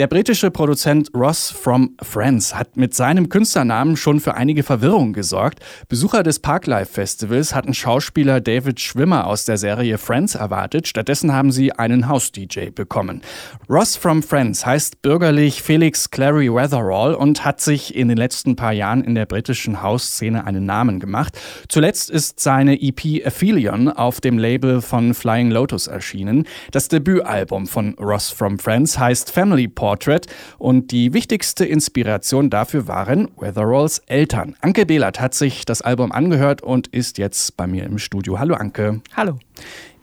Der britische Produzent Ross from Friends hat mit seinem Künstlernamen schon für einige Verwirrung gesorgt. Besucher des Parklife Festivals hatten Schauspieler David Schwimmer aus der Serie Friends erwartet. Stattdessen haben sie einen House-DJ bekommen. Ross from Friends heißt bürgerlich Felix Clary Weatherall und hat sich in den letzten paar Jahren in der britischen House-Szene einen Namen gemacht. Zuletzt ist seine EP Aphelion auf dem Label von Flying Lotus erschienen. Das Debütalbum von Ross from Friends heißt Family Portrait Portrait und die wichtigste Inspiration dafür waren Weatheralls Eltern. Anke Behlert hat sich das Album angehört und ist jetzt bei mir im Studio. Hallo Anke. Hallo.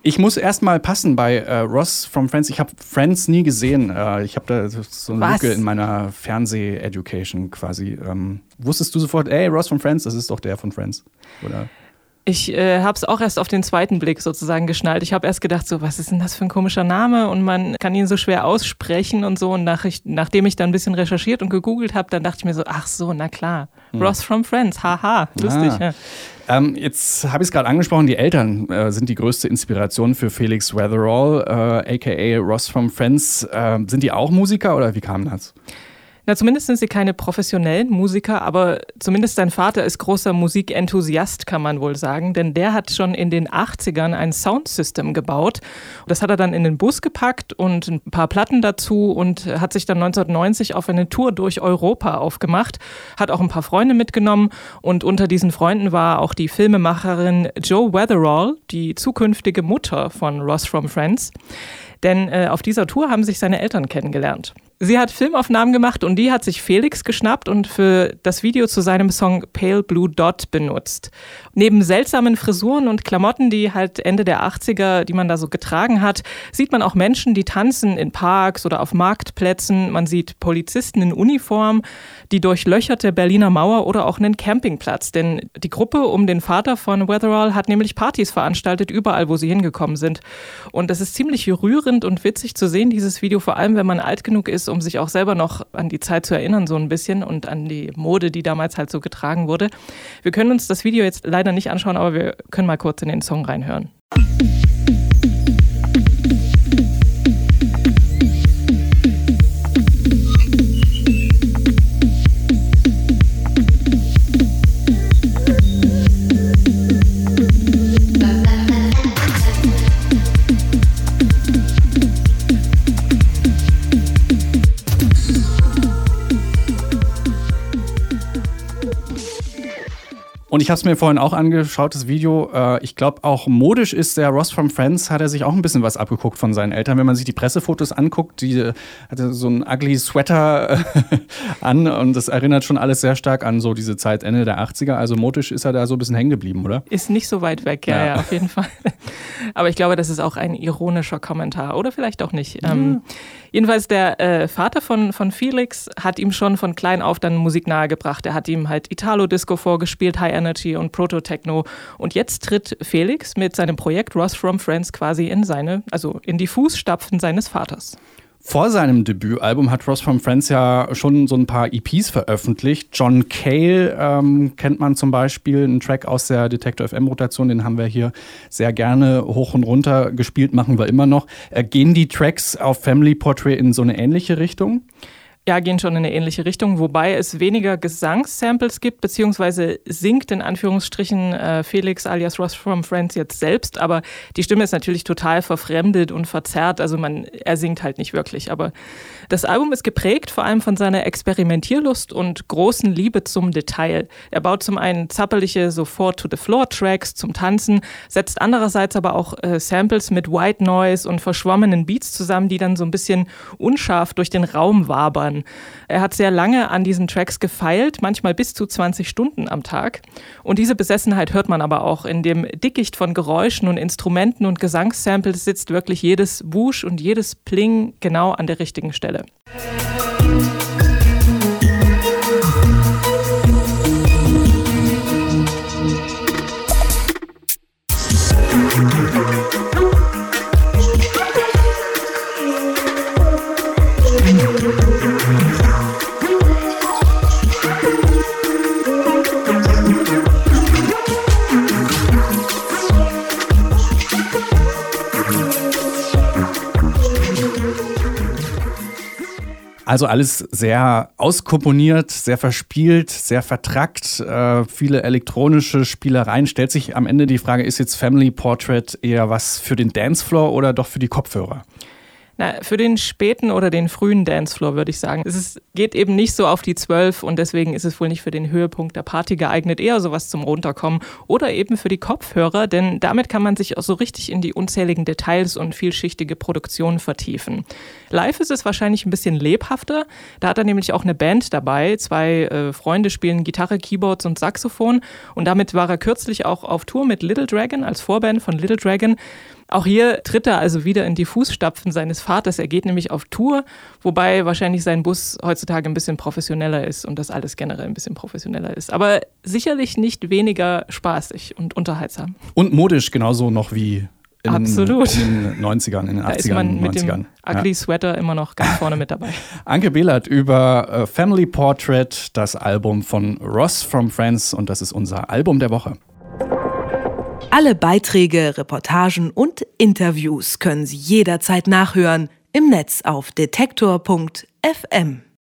Ich muss erstmal passen bei äh, Ross from Friends. Ich habe Friends nie gesehen. Äh, ich habe da so eine Was? Lücke in meiner Fernseh-Education quasi. Ähm, wusstest du sofort, ey, Ross from Friends, das ist doch der von Friends? Oder? Ich äh, habe es auch erst auf den zweiten Blick sozusagen geschnallt. Ich habe erst gedacht, so, was ist denn das für ein komischer Name? Und man kann ihn so schwer aussprechen und so. Und nach ich, nachdem ich dann ein bisschen recherchiert und gegoogelt habe, dann dachte ich mir so, ach so, na klar. Hm. Ross from Friends, haha, lustig. Ah. Ja. Ähm, jetzt habe ich es gerade angesprochen, die Eltern äh, sind die größte Inspiration für Felix Weatherall, äh, aka Ross from Friends. Äh, sind die auch Musiker oder wie kam das? Na, zumindest sind sie keine professionellen Musiker, aber zumindest sein Vater ist großer Musikenthusiast, kann man wohl sagen, denn der hat schon in den 80ern ein Soundsystem gebaut. Das hat er dann in den Bus gepackt und ein paar Platten dazu und hat sich dann 1990 auf eine Tour durch Europa aufgemacht, hat auch ein paar Freunde mitgenommen und unter diesen Freunden war auch die Filmemacherin Joe Weatherall, die zukünftige Mutter von Ross from Friends. Denn äh, auf dieser Tour haben sich seine Eltern kennengelernt. Sie hat Filmaufnahmen gemacht und die hat sich Felix geschnappt und für das Video zu seinem Song Pale Blue Dot benutzt. Neben seltsamen Frisuren und Klamotten, die halt Ende der 80er, die man da so getragen hat, sieht man auch Menschen, die tanzen in Parks oder auf Marktplätzen. Man sieht Polizisten in Uniform, die durchlöcherte Berliner Mauer oder auch einen Campingplatz. Denn die Gruppe um den Vater von Weatherall hat nämlich Partys veranstaltet, überall, wo sie hingekommen sind. Und es ist ziemlich rührend und witzig zu sehen, dieses Video, vor allem wenn man alt genug ist, um sich auch selber noch an die Zeit zu erinnern, so ein bisschen und an die Mode, die damals halt so getragen wurde. Wir können uns das Video jetzt leider nicht anschauen, aber wir können mal kurz in den Song reinhören. Und ich habe es mir vorhin auch angeschaut, das Video. Äh, ich glaube, auch modisch ist der Ross from Friends, hat er sich auch ein bisschen was abgeguckt von seinen Eltern. Wenn man sich die Pressefotos anguckt, die äh, hatte so einen ugly Sweater äh, an und das erinnert schon alles sehr stark an so diese Zeit Ende der 80er. Also modisch ist er da so ein bisschen hängen geblieben, oder? Ist nicht so weit weg, ja, ja, ja auf jeden Fall. Aber ich glaube, das ist auch ein ironischer Kommentar oder vielleicht auch nicht. Mhm. Ähm, jedenfalls der äh, Vater von, von Felix hat ihm schon von klein auf dann Musik nahegebracht. Er hat ihm halt Italo-Disco vorgespielt, High Energy und Proto-Techno. Und jetzt tritt Felix mit seinem Projekt Ross from Friends quasi in seine, also in die Fußstapfen seines Vaters. Vor seinem Debütalbum hat Ross from Friends ja schon so ein paar EPs veröffentlicht. John Cale ähm, kennt man zum Beispiel, einen Track aus der Detector FM-Rotation, den haben wir hier sehr gerne hoch und runter gespielt, machen wir immer noch. Äh, gehen die Tracks auf Family Portrait in so eine ähnliche Richtung? Ja, gehen schon in eine ähnliche Richtung, wobei es weniger Gesangssamples gibt, beziehungsweise singt in Anführungsstrichen äh, Felix alias Ross from Friends jetzt selbst, aber die Stimme ist natürlich total verfremdet und verzerrt, also man, er singt halt nicht wirklich. Aber das Album ist geprägt vor allem von seiner Experimentierlust und großen Liebe zum Detail. Er baut zum einen zappelige so Four-to-the-Floor-Tracks zum Tanzen, setzt andererseits aber auch äh, Samples mit White Noise und verschwommenen Beats zusammen, die dann so ein bisschen unscharf durch den Raum wabern. Er hat sehr lange an diesen Tracks gefeilt, manchmal bis zu 20 Stunden am Tag. Und diese Besessenheit hört man aber auch in dem Dickicht von Geräuschen und Instrumenten und Gesangssamples sitzt wirklich jedes Wusch und jedes Pling genau an der richtigen Stelle. Also alles sehr auskomponiert, sehr verspielt, sehr vertrackt, äh, viele elektronische Spielereien. Stellt sich am Ende die Frage, ist jetzt Family Portrait eher was für den Dancefloor oder doch für die Kopfhörer? Na, für den späten oder den frühen Dancefloor würde ich sagen. Es ist, geht eben nicht so auf die zwölf und deswegen ist es wohl nicht für den Höhepunkt der Party geeignet, eher sowas zum Runterkommen oder eben für die Kopfhörer, denn damit kann man sich auch so richtig in die unzähligen Details und vielschichtige Produktionen vertiefen. Live ist es wahrscheinlich ein bisschen lebhafter. Da hat er nämlich auch eine Band dabei. Zwei äh, Freunde spielen Gitarre, Keyboards und Saxophon und damit war er kürzlich auch auf Tour mit Little Dragon als Vorband von Little Dragon. Auch hier tritt er also wieder in die Fußstapfen seines Vaters. Er geht nämlich auf Tour, wobei wahrscheinlich sein Bus heutzutage ein bisschen professioneller ist und das alles generell ein bisschen professioneller ist. Aber sicherlich nicht weniger spaßig und unterhaltsam. Und modisch genauso noch wie in, Absolut. in den 90ern, in den Da 80ern, ist man mit 90ern. dem Ugly Sweater immer noch ganz vorne mit dabei. Anke Behlert über äh, Family Portrait, das Album von Ross from Friends und das ist unser Album der Woche. Alle Beiträge, Reportagen und Interviews können Sie jederzeit nachhören im Netz auf detektor.fm.